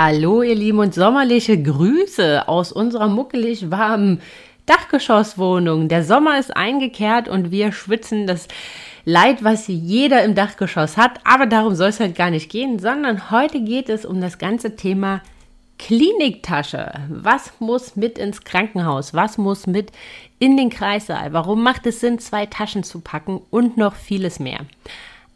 Hallo ihr Lieben und sommerliche Grüße aus unserer muckelig warmen Dachgeschosswohnung. Der Sommer ist eingekehrt und wir schwitzen das Leid, was jeder im Dachgeschoss hat. Aber darum soll es halt gar nicht gehen, sondern heute geht es um das ganze Thema Kliniktasche. Was muss mit ins Krankenhaus? Was muss mit in den Kreissaal? Warum macht es Sinn, zwei Taschen zu packen und noch vieles mehr?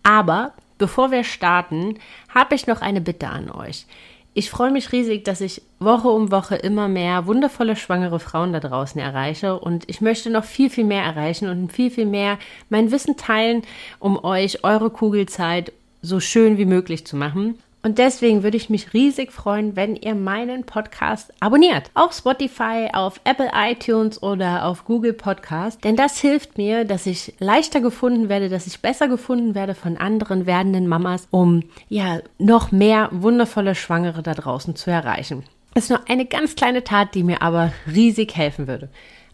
Aber bevor wir starten, habe ich noch eine Bitte an euch. Ich freue mich riesig, dass ich Woche um Woche immer mehr wundervolle schwangere Frauen da draußen erreiche und ich möchte noch viel, viel mehr erreichen und viel, viel mehr mein Wissen teilen, um euch eure Kugelzeit so schön wie möglich zu machen. Und deswegen würde ich mich riesig freuen, wenn ihr meinen Podcast abonniert. Auf Spotify, auf Apple iTunes oder auf Google Podcast. Denn das hilft mir, dass ich leichter gefunden werde, dass ich besser gefunden werde von anderen werdenden Mamas, um ja noch mehr wundervolle Schwangere da draußen zu erreichen. Das ist nur eine ganz kleine Tat, die mir aber riesig helfen würde.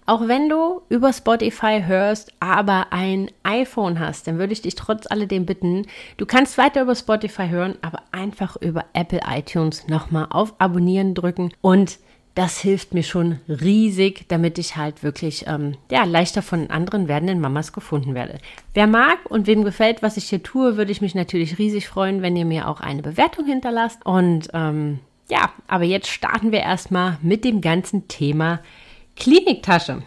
Auch wenn du über Spotify hörst, aber ein iPhone hast, dann würde ich dich trotz alledem bitten, du kannst weiter über Spotify hören, aber einfach über Apple iTunes nochmal auf Abonnieren drücken und das hilft mir schon riesig, damit ich halt wirklich ähm, ja, leichter von anderen werdenden Mamas gefunden werde. Wer mag und wem gefällt, was ich hier tue, würde ich mich natürlich riesig freuen, wenn ihr mir auch eine Bewertung hinterlasst. Und ähm, ja, aber jetzt starten wir erstmal mit dem ganzen Thema Kliniktasche.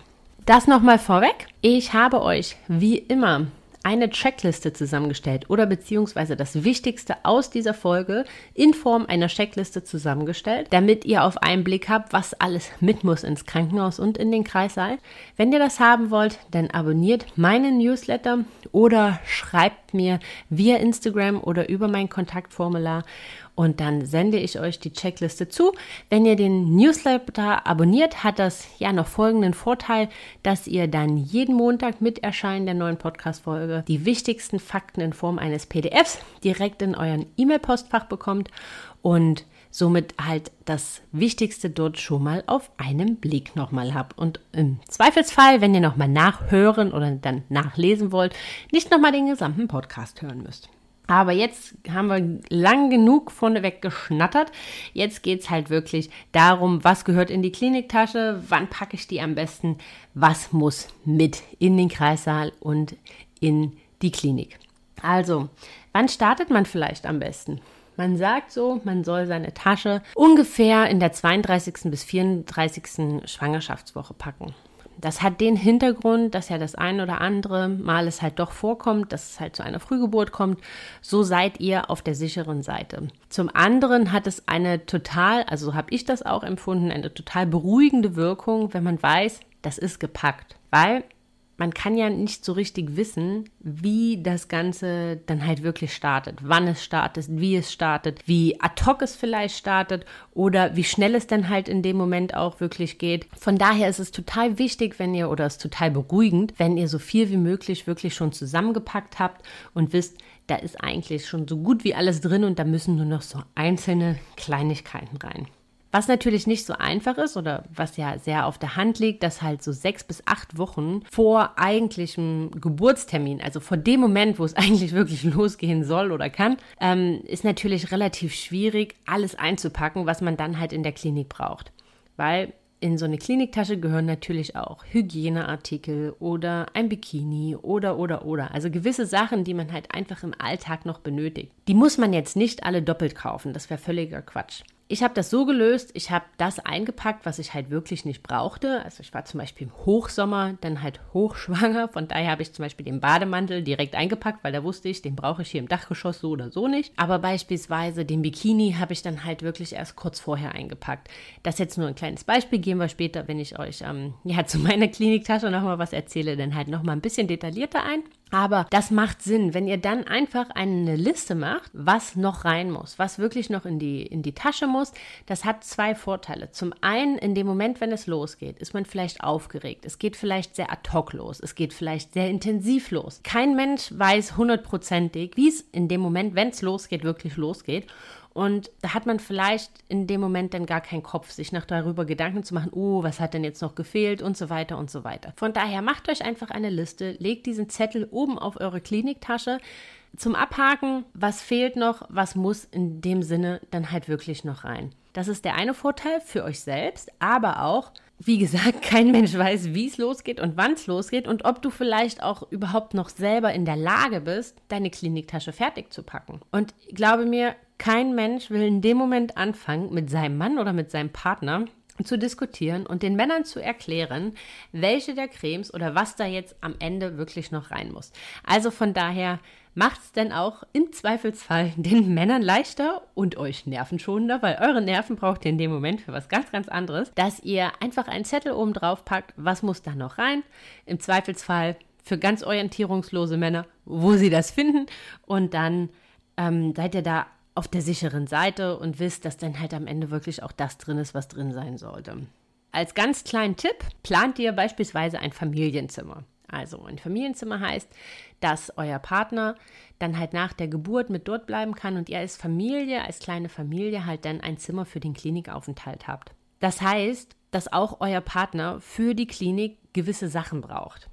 Das nochmal vorweg. Ich habe euch wie immer eine Checkliste zusammengestellt oder beziehungsweise das Wichtigste aus dieser Folge in Form einer Checkliste zusammengestellt, damit ihr auf einen Blick habt, was alles mit muss ins Krankenhaus und in den Kreissaal. Wenn ihr das haben wollt, dann abonniert meinen Newsletter oder schreibt mir via Instagram oder über mein Kontaktformular und dann sende ich euch die Checkliste zu. Wenn ihr den Newsletter abonniert, hat das ja noch folgenden Vorteil, dass ihr dann jeden Montag mit Erscheinen der neuen Podcast-Folge die wichtigsten Fakten in Form eines PDFs direkt in euren E-Mail-Postfach bekommt und somit halt das Wichtigste dort schon mal auf einen Blick nochmal habt. Und im Zweifelsfall, wenn ihr nochmal nachhören oder dann nachlesen wollt, nicht nochmal den gesamten Podcast hören müsst. Aber jetzt haben wir lang genug vorneweg geschnattert. Jetzt geht es halt wirklich darum, was gehört in die Kliniktasche, wann packe ich die am besten, was muss mit in den Kreissaal und in die Klinik. Also, wann startet man vielleicht am besten? Man sagt so, man soll seine Tasche ungefähr in der 32. bis 34. Schwangerschaftswoche packen. Das hat den Hintergrund, dass ja das ein oder andere Mal es halt doch vorkommt, dass es halt zu einer Frühgeburt kommt. So seid ihr auf der sicheren Seite. Zum anderen hat es eine total, also so habe ich das auch empfunden, eine total beruhigende Wirkung, wenn man weiß, das ist gepackt. Weil man kann ja nicht so richtig wissen, wie das Ganze dann halt wirklich startet, wann es startet, wie es startet, wie ad hoc es vielleicht startet oder wie schnell es dann halt in dem Moment auch wirklich geht. Von daher ist es total wichtig, wenn ihr oder es ist total beruhigend, wenn ihr so viel wie möglich wirklich schon zusammengepackt habt und wisst, da ist eigentlich schon so gut wie alles drin und da müssen nur noch so einzelne Kleinigkeiten rein. Was natürlich nicht so einfach ist oder was ja sehr auf der Hand liegt, dass halt so sechs bis acht Wochen vor eigentlichem Geburtstermin, also vor dem Moment, wo es eigentlich wirklich losgehen soll oder kann, ähm, ist natürlich relativ schwierig, alles einzupacken, was man dann halt in der Klinik braucht. Weil in so eine Kliniktasche gehören natürlich auch Hygieneartikel oder ein Bikini oder oder oder. Also gewisse Sachen, die man halt einfach im Alltag noch benötigt. Die muss man jetzt nicht alle doppelt kaufen, das wäre völliger Quatsch. Ich habe das so gelöst, ich habe das eingepackt, was ich halt wirklich nicht brauchte. Also ich war zum Beispiel im Hochsommer, dann halt hochschwanger. Von daher habe ich zum Beispiel den Bademantel direkt eingepackt, weil da wusste ich, den brauche ich hier im Dachgeschoss so oder so nicht. Aber beispielsweise den Bikini habe ich dann halt wirklich erst kurz vorher eingepackt. Das ist jetzt nur ein kleines Beispiel, gehen wir später, wenn ich euch ähm, ja, zu meiner Kliniktasche nochmal was erzähle, dann halt nochmal ein bisschen detaillierter ein. Aber das macht Sinn, wenn ihr dann einfach eine Liste macht, was noch rein muss, was wirklich noch in die, in die Tasche muss. Das hat zwei Vorteile. Zum einen, in dem Moment, wenn es losgeht, ist man vielleicht aufgeregt. Es geht vielleicht sehr ad hoc los. Es geht vielleicht sehr intensiv los. Kein Mensch weiß hundertprozentig, wie es in dem Moment, wenn es losgeht, wirklich losgeht. Und da hat man vielleicht in dem Moment dann gar keinen Kopf, sich noch darüber Gedanken zu machen, oh, was hat denn jetzt noch gefehlt und so weiter und so weiter. Von daher macht euch einfach eine Liste, legt diesen Zettel oben auf eure Kliniktasche zum Abhaken, was fehlt noch, was muss in dem Sinne dann halt wirklich noch rein. Das ist der eine Vorteil für euch selbst, aber auch, wie gesagt, kein Mensch weiß, wie es losgeht und wann es losgeht und ob du vielleicht auch überhaupt noch selber in der Lage bist, deine Kliniktasche fertig zu packen. Und glaube mir, kein Mensch will in dem Moment anfangen, mit seinem Mann oder mit seinem Partner zu diskutieren und den Männern zu erklären, welche der Cremes oder was da jetzt am Ende wirklich noch rein muss. Also von daher macht es denn auch im Zweifelsfall den Männern leichter und euch nervenschonender, weil eure Nerven braucht ihr in dem Moment für was ganz, ganz anderes, dass ihr einfach einen Zettel oben drauf packt, was muss da noch rein. Im Zweifelsfall für ganz orientierungslose Männer, wo sie das finden und dann ähm, seid ihr da auf der sicheren Seite und wisst, dass dann halt am Ende wirklich auch das drin ist, was drin sein sollte. Als ganz kleinen Tipp plant ihr beispielsweise ein Familienzimmer. Also ein Familienzimmer heißt, dass euer Partner dann halt nach der Geburt mit dort bleiben kann und ihr als Familie, als kleine Familie halt dann ein Zimmer für den Klinikaufenthalt habt. Das heißt, dass auch euer Partner für die Klinik gewisse Sachen braucht.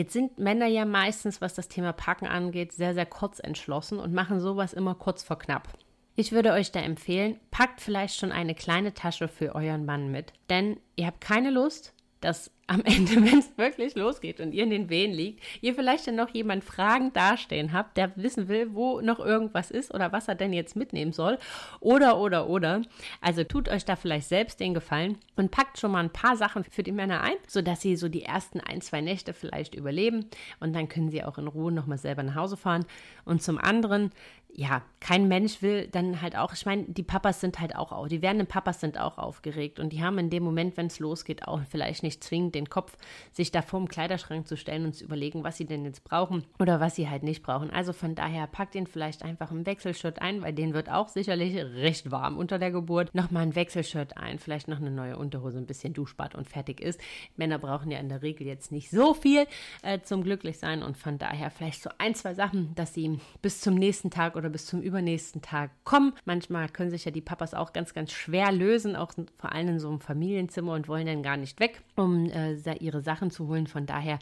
Jetzt sind Männer ja meistens, was das Thema Packen angeht, sehr, sehr kurz entschlossen und machen sowas immer kurz vor knapp. Ich würde euch da empfehlen, packt vielleicht schon eine kleine Tasche für euren Mann mit. Denn ihr habt keine Lust, dass am Ende, wenn es wirklich losgeht und ihr in den Wehen liegt, ihr vielleicht dann noch jemand Fragen dastehen habt, der wissen will, wo noch irgendwas ist oder was er denn jetzt mitnehmen soll. Oder, oder, oder. Also tut euch da vielleicht selbst den Gefallen und packt schon mal ein paar Sachen für die Männer ein, sodass sie so die ersten ein, zwei Nächte vielleicht überleben und dann können sie auch in Ruhe nochmal selber nach Hause fahren. Und zum anderen, ja, kein Mensch will dann halt auch, ich meine, die Papas sind halt auch, die werdenden Papas sind auch aufgeregt und die haben in dem Moment, wenn es losgeht, auch vielleicht nicht zwingend den Kopf, sich da vorm Kleiderschrank zu stellen und zu überlegen, was sie denn jetzt brauchen oder was sie halt nicht brauchen. Also von daher packt ihn vielleicht einfach im Wechselshirt ein, weil den wird auch sicherlich recht warm unter der Geburt. Nochmal ein Wechselshirt ein, vielleicht noch eine neue Unterhose, ein bisschen Duschbad und fertig ist. Männer brauchen ja in der Regel jetzt nicht so viel äh, zum Glücklichsein und von daher vielleicht so ein, zwei Sachen, dass sie bis zum nächsten Tag oder bis zum übernächsten Tag kommen. Manchmal können sich ja die Papas auch ganz, ganz schwer lösen, auch vor allem in so einem Familienzimmer und wollen dann gar nicht weg, um äh, ihre Sachen zu holen. Von daher,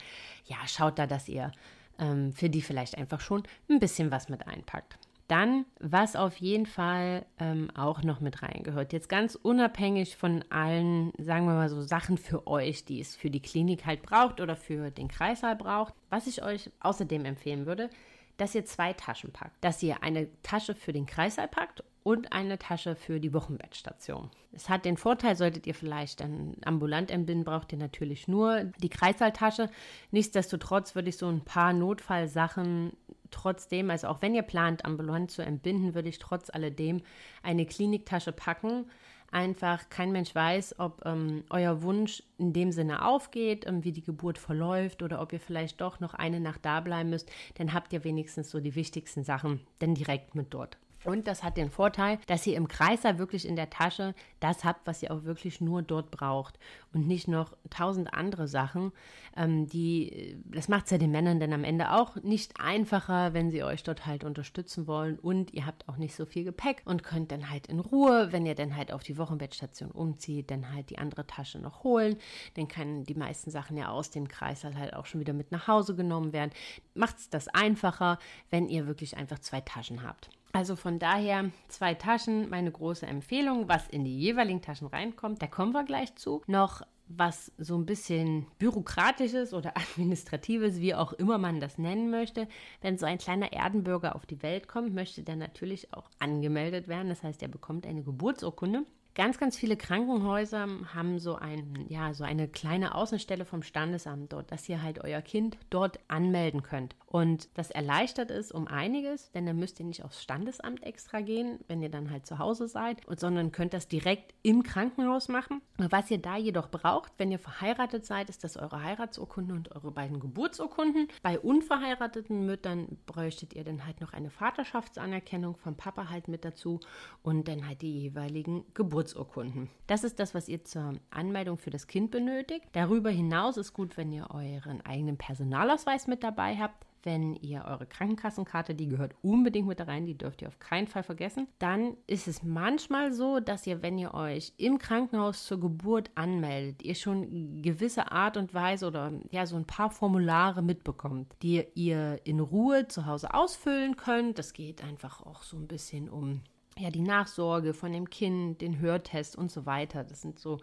ja, schaut da, dass ihr ähm, für die vielleicht einfach schon ein bisschen was mit einpackt. Dann, was auf jeden Fall ähm, auch noch mit reingehört, jetzt ganz unabhängig von allen, sagen wir mal so, Sachen für euch, die es für die Klinik halt braucht oder für den Kreißsaal braucht, was ich euch außerdem empfehlen würde, dass ihr zwei Taschen packt. Dass ihr eine Tasche für den Kreißsaal packt und eine Tasche für die Wochenbettstation. Es hat den Vorteil, solltet ihr vielleicht dann ambulant entbinden, braucht ihr natürlich nur die Kreissaaltasche. Nichtsdestotrotz würde ich so ein paar Notfallsachen trotzdem, also auch wenn ihr plant, ambulant zu entbinden, würde ich trotz alledem eine Kliniktasche packen, einfach kein Mensch weiß, ob ähm, euer Wunsch in dem Sinne aufgeht, ähm, wie die Geburt verläuft oder ob ihr vielleicht doch noch eine Nacht da bleiben müsst, dann habt ihr wenigstens so die wichtigsten Sachen dann direkt mit dort. Und das hat den Vorteil, dass ihr im Kreiser wirklich in der Tasche das habt, was ihr auch wirklich nur dort braucht und nicht noch tausend andere Sachen, ähm, die, das macht es ja den Männern dann am Ende auch nicht einfacher, wenn sie euch dort halt unterstützen wollen und ihr habt auch nicht so viel Gepäck und könnt dann halt in Ruhe, wenn ihr dann halt auf die Wochenbettstation umzieht, dann halt die andere Tasche noch holen. Dann können die meisten Sachen ja aus dem Kreißsaal halt auch schon wieder mit nach Hause genommen werden. Macht es das einfacher, wenn ihr wirklich einfach zwei Taschen habt. Also von daher zwei Taschen, meine große Empfehlung, was in die jeweiligen Taschen reinkommt, da kommen wir gleich zu. Noch was so ein bisschen bürokratisches oder administratives, wie auch immer man das nennen möchte. Wenn so ein kleiner Erdenbürger auf die Welt kommt, möchte der natürlich auch angemeldet werden. Das heißt, er bekommt eine Geburtsurkunde. Ganz, ganz viele Krankenhäuser haben so ein, ja, so eine kleine Außenstelle vom Standesamt dort, dass ihr halt euer Kind dort anmelden könnt. Und das erleichtert es um einiges, denn dann müsst ihr nicht aufs Standesamt extra gehen, wenn ihr dann halt zu Hause seid, sondern könnt das direkt im Krankenhaus machen. Was ihr da jedoch braucht, wenn ihr verheiratet seid, ist das eure Heiratsurkunde und eure beiden Geburtsurkunden. Bei unverheirateten Müttern bräuchtet ihr dann halt noch eine Vaterschaftsanerkennung vom Papa halt mit dazu und dann halt die jeweiligen Geburtsurkunden. Das ist das, was ihr zur Anmeldung für das Kind benötigt. Darüber hinaus ist gut, wenn ihr euren eigenen Personalausweis mit dabei habt wenn ihr eure Krankenkassenkarte, die gehört unbedingt mit rein, die dürft ihr auf keinen Fall vergessen, dann ist es manchmal so, dass ihr, wenn ihr euch im Krankenhaus zur Geburt anmeldet, ihr schon gewisse Art und Weise oder ja, so ein paar Formulare mitbekommt, die ihr in Ruhe zu Hause ausfüllen könnt. Das geht einfach auch so ein bisschen um ja, die Nachsorge von dem Kind, den Hörtest und so weiter. Das sind so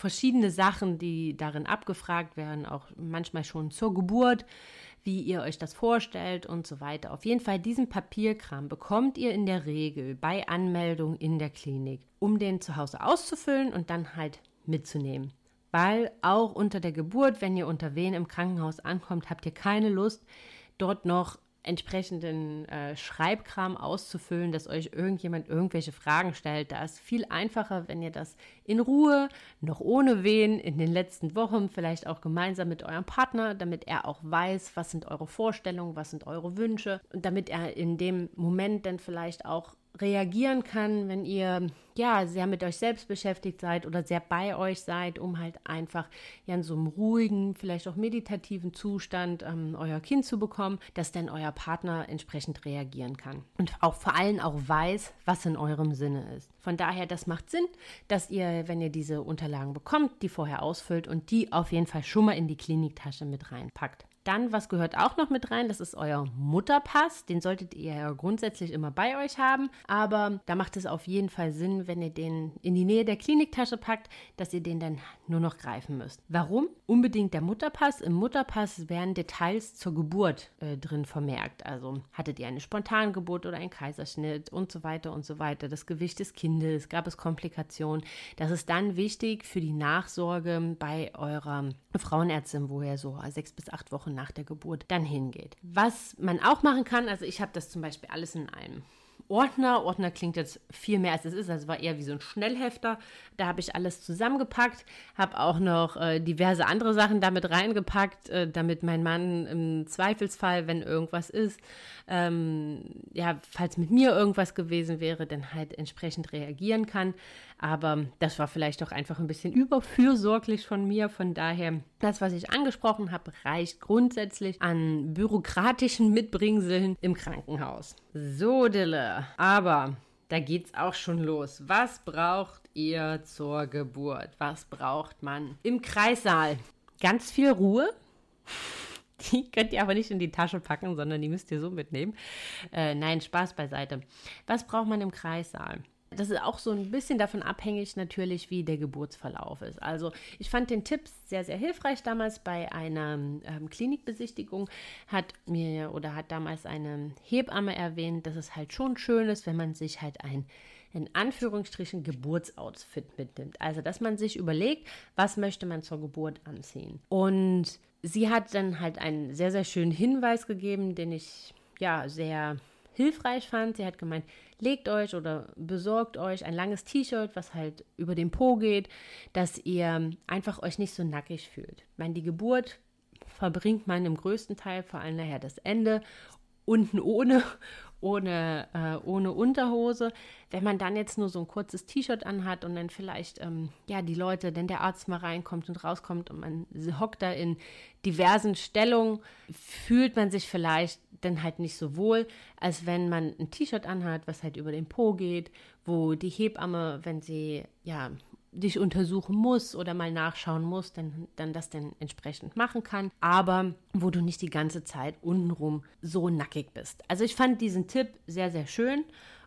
verschiedene Sachen, die darin abgefragt werden, auch manchmal schon zur Geburt, wie ihr euch das vorstellt und so weiter. Auf jeden Fall diesen Papierkram bekommt ihr in der Regel bei Anmeldung in der Klinik, um den zu Hause auszufüllen und dann halt mitzunehmen. Weil auch unter der Geburt, wenn ihr unter wen im Krankenhaus ankommt, habt ihr keine Lust, dort noch entsprechenden äh, Schreibkram auszufüllen, dass euch irgendjemand irgendwelche Fragen stellt. Da ist viel einfacher, wenn ihr das in Ruhe, noch ohne wen, in den letzten Wochen, vielleicht auch gemeinsam mit eurem Partner, damit er auch weiß, was sind eure Vorstellungen, was sind eure Wünsche und damit er in dem Moment dann vielleicht auch reagieren kann, wenn ihr ja sehr mit euch selbst beschäftigt seid oder sehr bei euch seid, um halt einfach ja in so einem ruhigen, vielleicht auch meditativen Zustand ähm, euer Kind zu bekommen, dass dann euer Partner entsprechend reagieren kann und auch vor allem auch weiß, was in eurem Sinne ist. Von daher, das macht Sinn, dass ihr, wenn ihr diese Unterlagen bekommt, die vorher ausfüllt und die auf jeden Fall schon mal in die Kliniktasche mit reinpackt. Dann, was gehört auch noch mit rein? Das ist euer Mutterpass. Den solltet ihr ja grundsätzlich immer bei euch haben. Aber da macht es auf jeden Fall Sinn, wenn ihr den in die Nähe der Kliniktasche packt, dass ihr den dann nur noch greifen müsst. Warum? Unbedingt der Mutterpass. Im Mutterpass werden Details zur Geburt äh, drin vermerkt. Also hattet ihr eine Spontangeburt oder einen Kaiserschnitt und so weiter und so weiter. Das Gewicht des Kindes, gab es Komplikationen. Das ist dann wichtig für die Nachsorge bei eurer Frauenärztin, wo ihr so sechs bis acht Wochen Wochen nach der Geburt dann hingeht. Was man auch machen kann, also ich habe das zum Beispiel alles in einem Ordner. Ordner klingt jetzt viel mehr als es ist, also war eher wie so ein Schnellhefter. Da habe ich alles zusammengepackt, habe auch noch äh, diverse andere Sachen damit reingepackt, äh, damit mein Mann im Zweifelsfall, wenn irgendwas ist, ähm, ja, falls mit mir irgendwas gewesen wäre, dann halt entsprechend reagieren kann. Aber das war vielleicht auch einfach ein bisschen überfürsorglich von mir. Von daher, das, was ich angesprochen habe, reicht grundsätzlich an bürokratischen Mitbringseln im Krankenhaus. So, Dille. Aber da geht's auch schon los. Was braucht ihr zur Geburt? Was braucht man im Kreissaal? Ganz viel Ruhe. Die könnt ihr aber nicht in die Tasche packen, sondern die müsst ihr so mitnehmen. Äh, nein, Spaß beiseite. Was braucht man im Kreissaal? Das ist auch so ein bisschen davon abhängig natürlich, wie der Geburtsverlauf ist. Also ich fand den Tipp sehr, sehr hilfreich damals bei einer ähm, Klinikbesichtigung. Hat mir oder hat damals eine Hebamme erwähnt, dass es halt schon schön ist, wenn man sich halt ein in Anführungsstrichen Geburtsoutfit mitnimmt. Also dass man sich überlegt, was möchte man zur Geburt anziehen. Und sie hat dann halt einen sehr, sehr schönen Hinweis gegeben, den ich ja sehr hilfreich fand. Sie hat gemeint, legt euch oder besorgt euch ein langes T-Shirt, was halt über den Po geht, dass ihr einfach euch nicht so nackig fühlt. Ich meine, die Geburt verbringt man im größten Teil, vor allem nachher das Ende, unten ohne ohne, äh, ohne Unterhose. Wenn man dann jetzt nur so ein kurzes T-Shirt anhat und dann vielleicht, ähm, ja, die Leute, denn der Arzt mal reinkommt und rauskommt und man hockt da in diversen Stellungen, fühlt man sich vielleicht dann halt nicht so wohl, als wenn man ein T-Shirt anhat, was halt über den Po geht, wo die Hebamme, wenn sie, ja, dich untersuchen muss oder mal nachschauen muss, dann, dann das dann entsprechend machen kann, aber wo du nicht die ganze Zeit untenrum so nackig bist. Also ich fand diesen Tipp sehr, sehr schön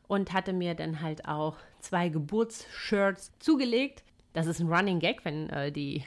und hatte mir dann halt auch zwei Geburtsshirts zugelegt. Das ist ein Running Gag, wenn äh, die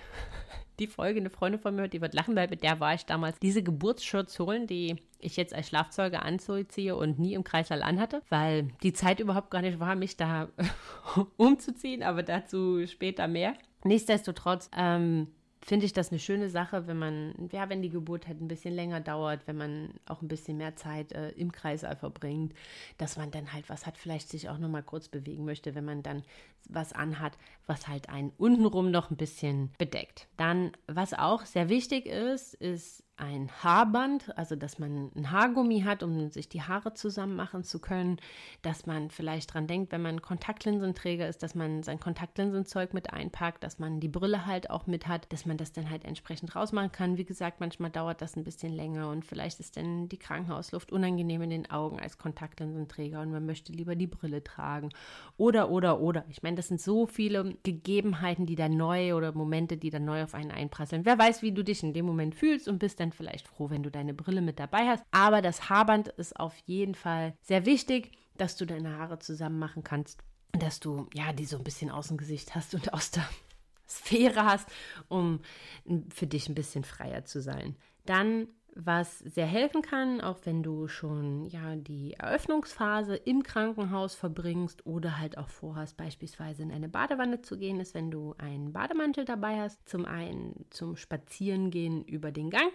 die Folge, eine Freundin von mir, die wird lachen, weil mit der war ich damals diese Geburtsshirts holen, die ich jetzt als Schlafzeuge anziehe und nie im Kreislauf anhatte, weil die Zeit überhaupt gar nicht war, mich da umzuziehen, aber dazu später mehr. Nichtsdestotrotz ähm, finde ich das eine schöne Sache, wenn man, ja, wenn die Geburt halt ein bisschen länger dauert, wenn man auch ein bisschen mehr Zeit äh, im Kreißsaal verbringt, dass man dann halt was hat, vielleicht sich auch nochmal kurz bewegen möchte, wenn man dann was anhat, was halt einen untenrum noch ein bisschen bedeckt. Dann, was auch sehr wichtig ist, ist ein Haarband, also dass man ein Haargummi hat, um sich die Haare zusammen machen zu können, dass man vielleicht dran denkt, wenn man Kontaktlinsenträger ist, dass man sein Kontaktlinsenzeug mit einpackt, dass man die Brille halt auch mit hat, dass man das dann halt entsprechend rausmachen kann. Wie gesagt, manchmal dauert das ein bisschen länger und vielleicht ist dann die Krankenhausluft unangenehm in den Augen als Kontaktlinsenträger und man möchte lieber die Brille tragen. Oder, oder, oder. Ich meine, das sind so viele Gegebenheiten, die da neu oder Momente, die da neu auf einen einprasseln. Wer weiß, wie du dich in dem Moment fühlst und bist dann vielleicht froh, wenn du deine Brille mit dabei hast. Aber das Haarband ist auf jeden Fall sehr wichtig, dass du deine Haare zusammen machen kannst dass du ja die so ein bisschen aus dem Gesicht hast und aus der Sphäre hast, um für dich ein bisschen freier zu sein. Dann was sehr helfen kann, auch wenn du schon ja die Eröffnungsphase im Krankenhaus verbringst oder halt auch vorhast, beispielsweise in eine Badewanne zu gehen, ist, wenn du einen Bademantel dabei hast. Zum einen zum Spazierengehen über den Gang,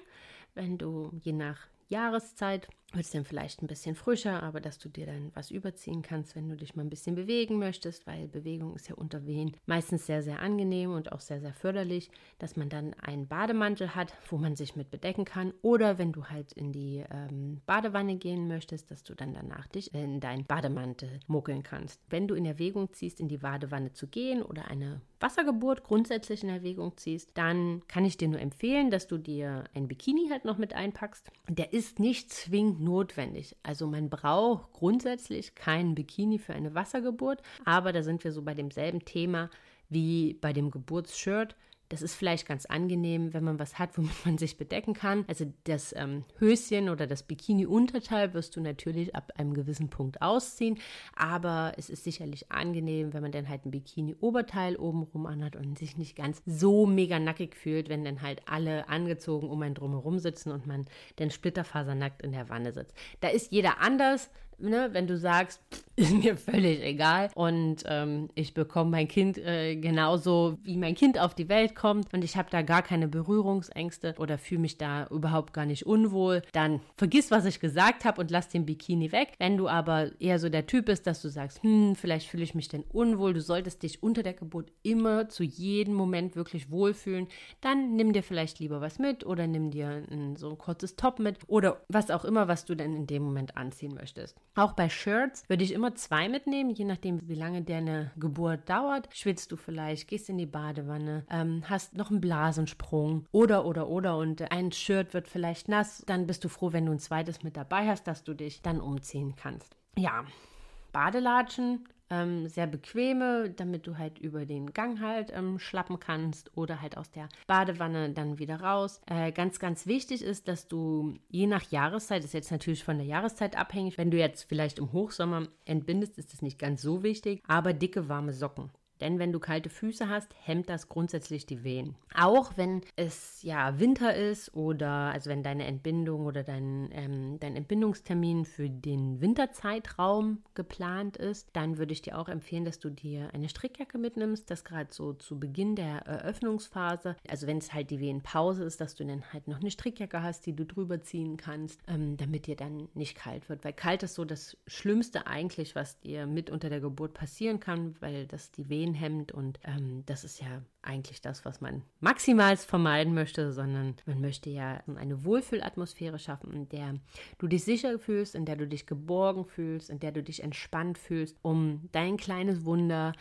wenn du je nach Jahreszeit wird es dann vielleicht ein bisschen frischer, aber dass du dir dann was überziehen kannst, wenn du dich mal ein bisschen bewegen möchtest, weil Bewegung ist ja unter Wehen meistens sehr, sehr angenehm und auch sehr, sehr förderlich, dass man dann einen Bademantel hat, wo man sich mit bedecken kann oder wenn du halt in die ähm, Badewanne gehen möchtest, dass du dann danach dich in deinen Bademantel muckeln kannst. Wenn du in Erwägung ziehst, in die Badewanne zu gehen oder eine Wassergeburt grundsätzlich in Erwägung ziehst, dann kann ich dir nur empfehlen, dass du dir ein Bikini halt noch mit einpackst. Der ist nicht zwingend notwendig. Also man braucht grundsätzlich keinen Bikini für eine Wassergeburt, aber da sind wir so bei demselben Thema wie bei dem Geburtsshirt. Das ist vielleicht ganz angenehm, wenn man was hat, womit man sich bedecken kann. Also das ähm, Höschen oder das Bikini-Unterteil wirst du natürlich ab einem gewissen Punkt ausziehen. Aber es ist sicherlich angenehm, wenn man dann halt ein Bikini-Oberteil obenrum anhat und sich nicht ganz so mega nackig fühlt, wenn dann halt alle angezogen um einen drumherum sitzen und man dann splitterfasernackt in der Wanne sitzt. Da ist jeder anders ne, wenn du sagst, ist mir völlig egal und ähm, ich bekomme mein Kind äh, genauso, wie mein Kind auf die Welt kommt und ich habe da gar keine Berührungsängste oder fühle mich da überhaupt gar nicht unwohl, dann vergiss, was ich gesagt habe und lass den Bikini weg. Wenn du aber eher so der Typ bist, dass du sagst, hm, vielleicht fühle ich mich denn unwohl, du solltest dich unter der Geburt immer zu jedem Moment wirklich wohlfühlen, dann nimm dir vielleicht lieber was mit oder nimm dir ein, so ein kurzes Top mit oder was auch immer, was du denn in dem Moment anziehen möchtest. Auch bei Shirts würde ich immer zwei mitnehmen, je nachdem, wie lange deine Geburt dauert. Schwitzt du vielleicht, gehst in die Badewanne, ähm, hast noch einen Blasensprung oder, oder, oder und ein Shirt wird vielleicht nass. Dann bist du froh, wenn du ein zweites mit dabei hast, dass du dich dann umziehen kannst. Ja, Badelatschen ähm, sehr bequeme, damit du halt über den Gang halt ähm, schlappen kannst oder halt aus der Badewanne dann wieder raus. Äh, ganz, ganz wichtig ist, dass du je nach Jahreszeit, ist jetzt natürlich von der Jahreszeit abhängig, wenn du jetzt vielleicht im Hochsommer entbindest, ist das nicht ganz so wichtig, aber dicke, warme Socken. Denn wenn du kalte Füße hast, hemmt das grundsätzlich die Wehen. Auch wenn es ja Winter ist oder also wenn deine Entbindung oder dein, ähm, dein Entbindungstermin für den Winterzeitraum geplant ist, dann würde ich dir auch empfehlen, dass du dir eine Strickjacke mitnimmst, das gerade so zu Beginn der Eröffnungsphase, also wenn es halt die Wehenpause ist, dass du dann halt noch eine Strickjacke hast, die du drüber ziehen kannst, ähm, damit dir dann nicht kalt wird. Weil kalt ist so das Schlimmste eigentlich, was dir mit unter der Geburt passieren kann, weil das die Wehen hemmt und ähm, das ist ja eigentlich das, was man maximal vermeiden möchte, sondern man möchte ja eine Wohlfühlatmosphäre schaffen, in der du dich sicher fühlst, in der du dich geborgen fühlst, in der du dich entspannt fühlst, um dein kleines Wunder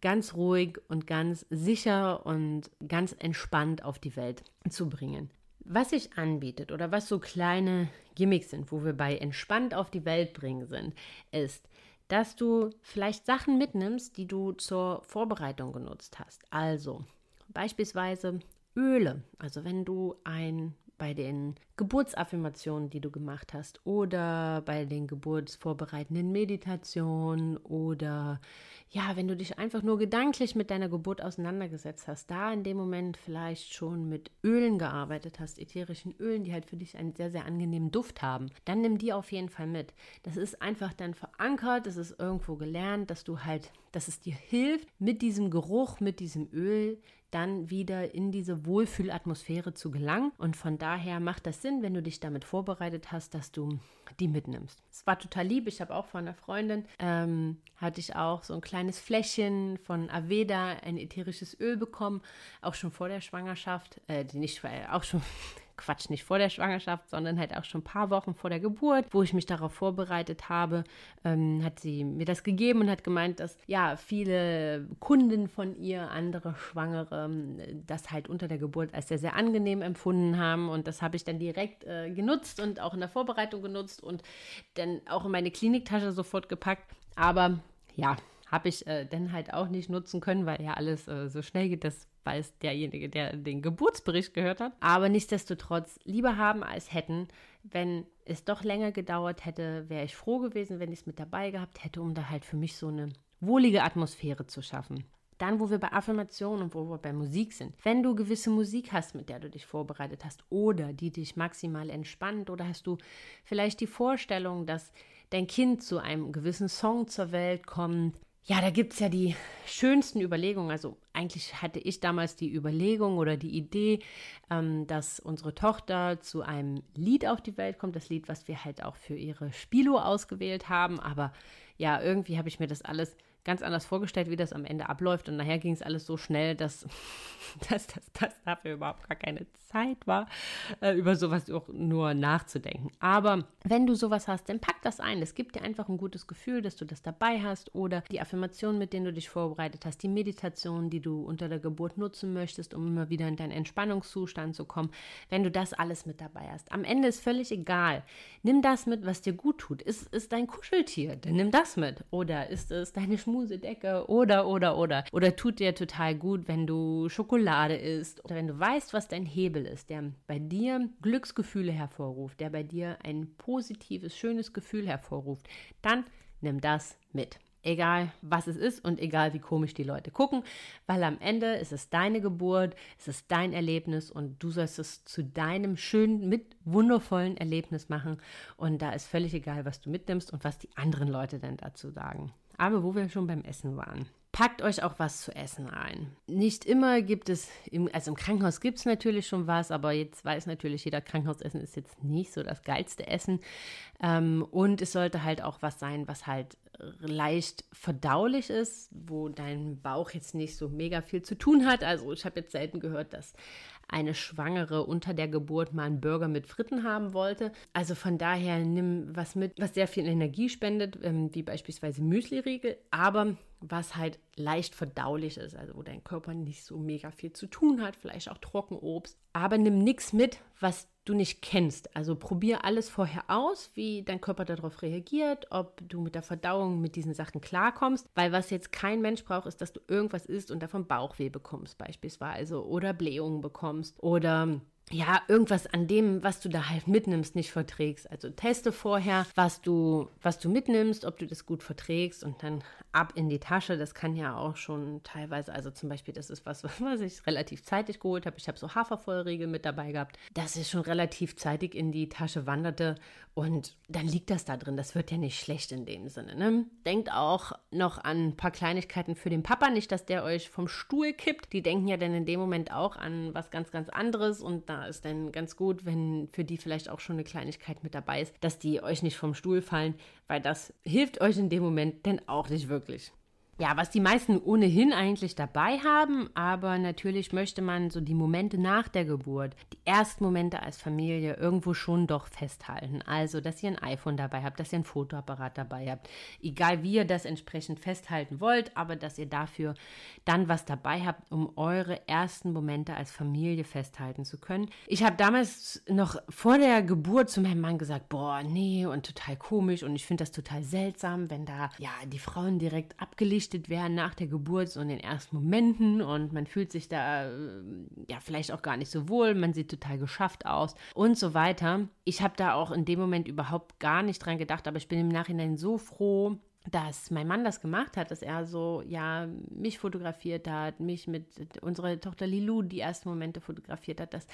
ganz ruhig und ganz sicher und ganz entspannt auf die Welt zu bringen. Was sich anbietet oder was so kleine Gimmicks sind, wo wir bei entspannt auf die Welt bringen sind, ist, dass du vielleicht Sachen mitnimmst, die du zur Vorbereitung genutzt hast. Also beispielsweise Öle. Also wenn du ein bei den Geburtsaffirmationen, die du gemacht hast oder bei den geburtsvorbereitenden Meditationen oder ja, wenn du dich einfach nur gedanklich mit deiner Geburt auseinandergesetzt hast, da in dem Moment vielleicht schon mit Ölen gearbeitet hast, ätherischen Ölen, die halt für dich einen sehr, sehr angenehmen Duft haben, dann nimm die auf jeden Fall mit. Das ist einfach dann verankert, das ist irgendwo gelernt, dass du halt, dass es dir hilft, mit diesem Geruch, mit diesem Öl dann wieder in diese Wohlfühlatmosphäre zu gelangen. Und von daher macht das Sinn, wenn du dich damit vorbereitet hast, dass du die mitnimmst. Es war total lieb. Ich habe auch von einer Freundin, ähm, hatte ich auch so ein kleines Fläschchen von Aveda, ein ätherisches Öl bekommen, auch schon vor der Schwangerschaft, äh, nicht, auch schon Quatsch, nicht vor der Schwangerschaft, sondern halt auch schon ein paar Wochen vor der Geburt, wo ich mich darauf vorbereitet habe, ähm, hat sie mir das gegeben und hat gemeint, dass ja viele Kunden von ihr, andere Schwangere, das halt unter der Geburt als sehr, sehr angenehm empfunden haben. Und das habe ich dann direkt äh, genutzt und auch in der Vorbereitung genutzt und dann auch in meine Kliniktasche sofort gepackt. Aber ja, habe ich äh, dann halt auch nicht nutzen können, weil ja alles äh, so schnell geht. Das weiß derjenige, der den Geburtsbericht gehört hat. Aber nichtsdestotrotz lieber haben als hätten. Wenn es doch länger gedauert hätte, wäre ich froh gewesen, wenn ich es mit dabei gehabt hätte, um da halt für mich so eine wohlige Atmosphäre zu schaffen. Dann, wo wir bei Affirmationen und wo wir bei Musik sind. Wenn du gewisse Musik hast, mit der du dich vorbereitet hast oder die dich maximal entspannt oder hast du vielleicht die Vorstellung, dass dein Kind zu einem gewissen Song zur Welt kommt, ja, da gibt's ja die schönsten Überlegungen. Also eigentlich hatte ich damals die Überlegung oder die Idee, ähm, dass unsere Tochter zu einem Lied auf die Welt kommt. Das Lied, was wir halt auch für ihre Spilo ausgewählt haben. Aber ja, irgendwie habe ich mir das alles ganz anders vorgestellt, wie das am Ende abläuft. Und nachher ging es alles so schnell, dass, dass, dass, dass dafür überhaupt gar keine Zeit war, äh, über sowas auch nur nachzudenken. Aber wenn du sowas hast, dann pack das ein. Es gibt dir einfach ein gutes Gefühl, dass du das dabei hast oder die Affirmationen, mit denen du dich vorbereitet hast, die Meditation, die du unter der Geburt nutzen möchtest, um immer wieder in deinen Entspannungszustand zu kommen. Wenn du das alles mit dabei hast. Am Ende ist völlig egal. Nimm das mit, was dir gut tut. Ist, ist dein Kuscheltier, dann nimm das mit. Oder ist es deine Schmu Schmusedecke oder, oder, oder. Oder tut dir total gut, wenn du Schokolade isst oder wenn du weißt, was dein Hebel ist, der bei dir Glücksgefühle hervorruft, der bei dir ein positives, schönes Gefühl hervorruft, dann nimm das mit. Egal, was es ist und egal, wie komisch die Leute gucken, weil am Ende ist es deine Geburt, es ist dein Erlebnis und du sollst es zu deinem schönen, mit wundervollen Erlebnis machen. Und da ist völlig egal, was du mitnimmst und was die anderen Leute denn dazu sagen. Aber wo wir schon beim Essen waren. Packt euch auch was zu essen ein. Nicht immer gibt es, im, also im Krankenhaus gibt es natürlich schon was, aber jetzt weiß natürlich jeder, Krankenhausessen ist jetzt nicht so das geilste Essen. Ähm, und es sollte halt auch was sein, was halt leicht verdaulich ist, wo dein Bauch jetzt nicht so mega viel zu tun hat. Also ich habe jetzt selten gehört, dass eine Schwangere unter der Geburt mal einen Burger mit Fritten haben wollte. Also von daher nimm was mit, was sehr viel Energie spendet, ähm, wie beispielsweise Müsli-Riegel, aber was halt leicht verdaulich ist, also wo dein Körper nicht so mega viel zu tun hat, vielleicht auch Trockenobst. Aber nimm nichts mit, was du nicht kennst. Also probier alles vorher aus, wie dein Körper darauf reagiert, ob du mit der Verdauung mit diesen Sachen klarkommst, weil was jetzt kein Mensch braucht, ist, dass du irgendwas isst und davon Bauchweh bekommst beispielsweise oder Blähungen bekommst oder ja, irgendwas an dem, was du da halt mitnimmst, nicht verträgst. Also teste vorher, was du, was du mitnimmst, ob du das gut verträgst und dann ab in die Tasche. Das kann ja auch schon teilweise, also zum Beispiel, das ist was, was ich relativ zeitig geholt habe. Ich habe so Hafervollriegel mit dabei gehabt, dass es schon relativ zeitig in die Tasche wanderte und dann liegt das da drin. Das wird ja nicht schlecht in dem Sinne. Ne? Denkt auch noch an ein paar Kleinigkeiten für den Papa, nicht, dass der euch vom Stuhl kippt. Die denken ja dann in dem Moment auch an was ganz, ganz anderes und da ist dann ganz gut, wenn für die vielleicht auch schon eine Kleinigkeit mit dabei ist, dass die euch nicht vom Stuhl fallen, weil das hilft euch in dem Moment denn auch nicht wirklich ja, was die meisten ohnehin eigentlich dabei haben, aber natürlich möchte man so die Momente nach der Geburt, die ersten Momente als Familie irgendwo schon doch festhalten. Also, dass ihr ein iPhone dabei habt, dass ihr ein Fotoapparat dabei habt, egal wie ihr das entsprechend festhalten wollt, aber dass ihr dafür dann was dabei habt, um eure ersten Momente als Familie festhalten zu können. Ich habe damals noch vor der Geburt zu meinem Mann gesagt, boah, nee, und total komisch und ich finde das total seltsam, wenn da ja die Frauen direkt abgelichtet berichtet werden nach der Geburt, so in den ersten Momenten. Und man fühlt sich da äh, ja vielleicht auch gar nicht so wohl, man sieht total geschafft aus und so weiter. Ich habe da auch in dem Moment überhaupt gar nicht dran gedacht, aber ich bin im Nachhinein so froh, dass mein Mann das gemacht hat, dass er so, ja, mich fotografiert hat, mich mit unserer Tochter Lilou die ersten Momente fotografiert hat, dass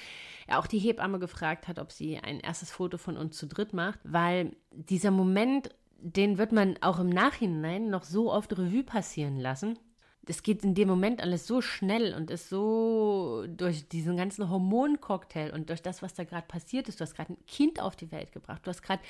er auch die Hebamme gefragt hat, ob sie ein erstes Foto von uns zu dritt macht, weil dieser Moment den wird man auch im Nachhinein noch so oft Revue passieren lassen. das geht in dem Moment alles so schnell und ist so durch diesen ganzen Hormoncocktail und durch das, was da gerade passiert ist. Du hast gerade ein Kind auf die Welt gebracht. Du hast gerade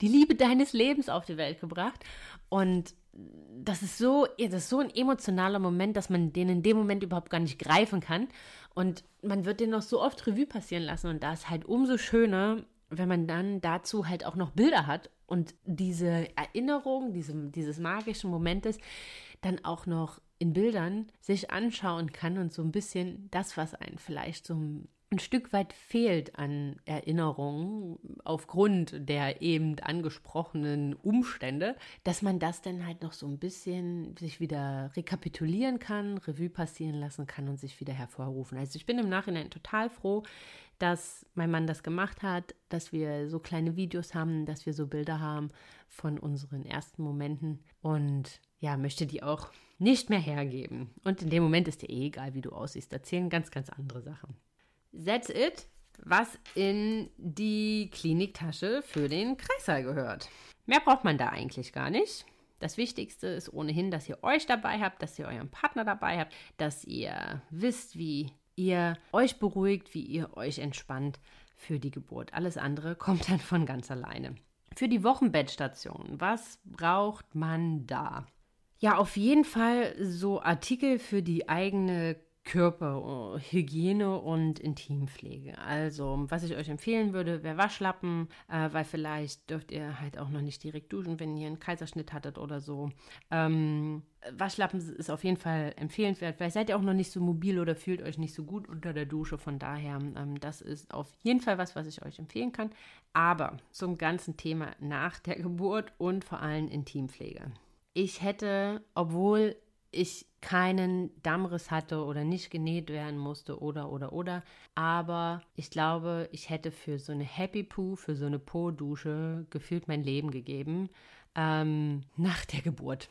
die Liebe deines Lebens auf die Welt gebracht. Und das ist so, das ist so ein emotionaler Moment, dass man den in dem Moment überhaupt gar nicht greifen kann. Und man wird den noch so oft Revue passieren lassen. Und da ist halt umso schöner, wenn man dann dazu halt auch noch Bilder hat und diese Erinnerung, diese, dieses magischen Momentes dann auch noch in Bildern sich anschauen kann und so ein bisschen das, was einen vielleicht so ein Stück weit fehlt an Erinnerungen aufgrund der eben angesprochenen Umstände, dass man das dann halt noch so ein bisschen sich wieder rekapitulieren kann, Revue passieren lassen kann und sich wieder hervorrufen. Also ich bin im Nachhinein total froh, dass mein Mann das gemacht hat, dass wir so kleine Videos haben, dass wir so Bilder haben von unseren ersten Momenten und ja, möchte die auch nicht mehr hergeben. Und in dem Moment ist dir eh egal, wie du aussiehst. Da zählen ganz, ganz andere Sachen. That's it, was in die Kliniktasche für den Kreißsaal gehört. Mehr braucht man da eigentlich gar nicht. Das Wichtigste ist ohnehin, dass ihr euch dabei habt, dass ihr euren Partner dabei habt, dass ihr wisst, wie ihr euch beruhigt, wie ihr euch entspannt für die Geburt. Alles andere kommt dann von ganz alleine. Für die Wochenbettstation, was braucht man da? Ja, auf jeden Fall so Artikel für die eigene Körperhygiene und Intimpflege. Also, was ich euch empfehlen würde, wäre Waschlappen, äh, weil vielleicht dürft ihr halt auch noch nicht direkt duschen, wenn ihr einen Kaiserschnitt hattet oder so. Ähm, Waschlappen ist auf jeden Fall empfehlenswert. Vielleicht seid ihr auch noch nicht so mobil oder fühlt euch nicht so gut unter der Dusche. Von daher, ähm, das ist auf jeden Fall was, was ich euch empfehlen kann. Aber zum ganzen Thema nach der Geburt und vor allem Intimpflege. Ich hätte, obwohl ich keinen Dammriss hatte oder nicht genäht werden musste oder oder oder. Aber ich glaube, ich hätte für so eine Happy Poo, für so eine Po-Dusche gefühlt mein Leben gegeben ähm, nach der Geburt.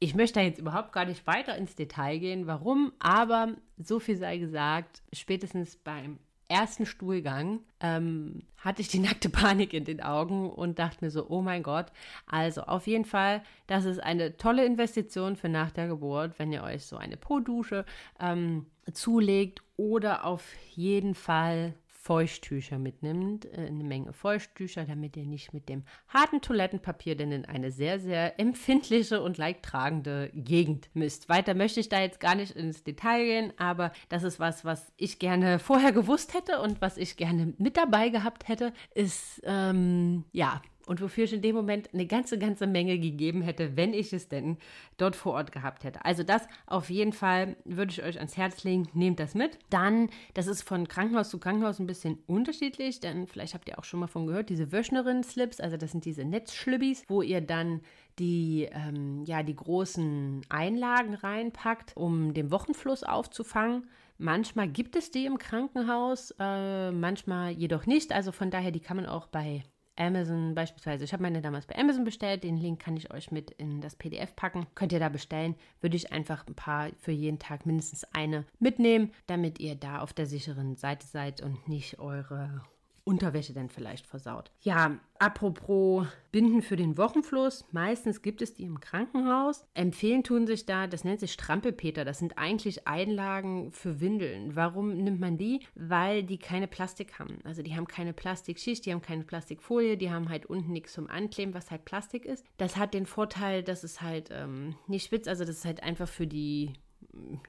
Ich möchte da jetzt überhaupt gar nicht weiter ins Detail gehen, warum, aber so viel sei gesagt, spätestens beim ersten Stuhlgang ähm, hatte ich die nackte Panik in den Augen und dachte mir so, oh mein Gott. Also auf jeden Fall, das ist eine tolle Investition für nach der Geburt, wenn ihr euch so eine Po-Dusche ähm, zulegt oder auf jeden Fall Feuchttücher mitnimmt, äh, eine Menge Feuchttücher, damit ihr nicht mit dem harten Toilettenpapier denn in eine sehr, sehr empfindliche und leicht tragende Gegend müsst. Weiter möchte ich da jetzt gar nicht ins Detail gehen, aber das ist was, was ich gerne vorher gewusst hätte und was ich gerne mit dabei gehabt hätte, ist, ähm, ja, und wofür ich in dem Moment eine ganze, ganze Menge gegeben hätte, wenn ich es denn dort vor Ort gehabt hätte. Also das auf jeden Fall würde ich euch ans Herz legen, nehmt das mit. Dann, das ist von Krankenhaus zu Krankenhaus ein bisschen unterschiedlich, denn vielleicht habt ihr auch schon mal von gehört, diese Wöschnerin-Slips, also das sind diese Netzschlübbis, wo ihr dann die, ähm, ja, die großen Einlagen reinpackt, um den Wochenfluss aufzufangen. Manchmal gibt es die im Krankenhaus, äh, manchmal jedoch nicht. Also von daher, die kann man auch bei Amazon beispielsweise. Ich habe meine damals bei Amazon bestellt. Den Link kann ich euch mit in das PDF packen. Könnt ihr da bestellen. Würde ich einfach ein paar für jeden Tag mindestens eine mitnehmen, damit ihr da auf der sicheren Seite seid und nicht eure Unterwäsche dann vielleicht versaut. Ja, apropos Binden für den Wochenfluss. Meistens gibt es die im Krankenhaus. Empfehlen tun sich da, das nennt sich Strampelpeter. Das sind eigentlich Einlagen für Windeln. Warum nimmt man die? Weil die keine Plastik haben. Also die haben keine Plastikschicht, die haben keine Plastikfolie, die haben halt unten nichts zum Ankleben, was halt Plastik ist. Das hat den Vorteil, dass es halt ähm, nicht spitz, also das ist halt einfach für die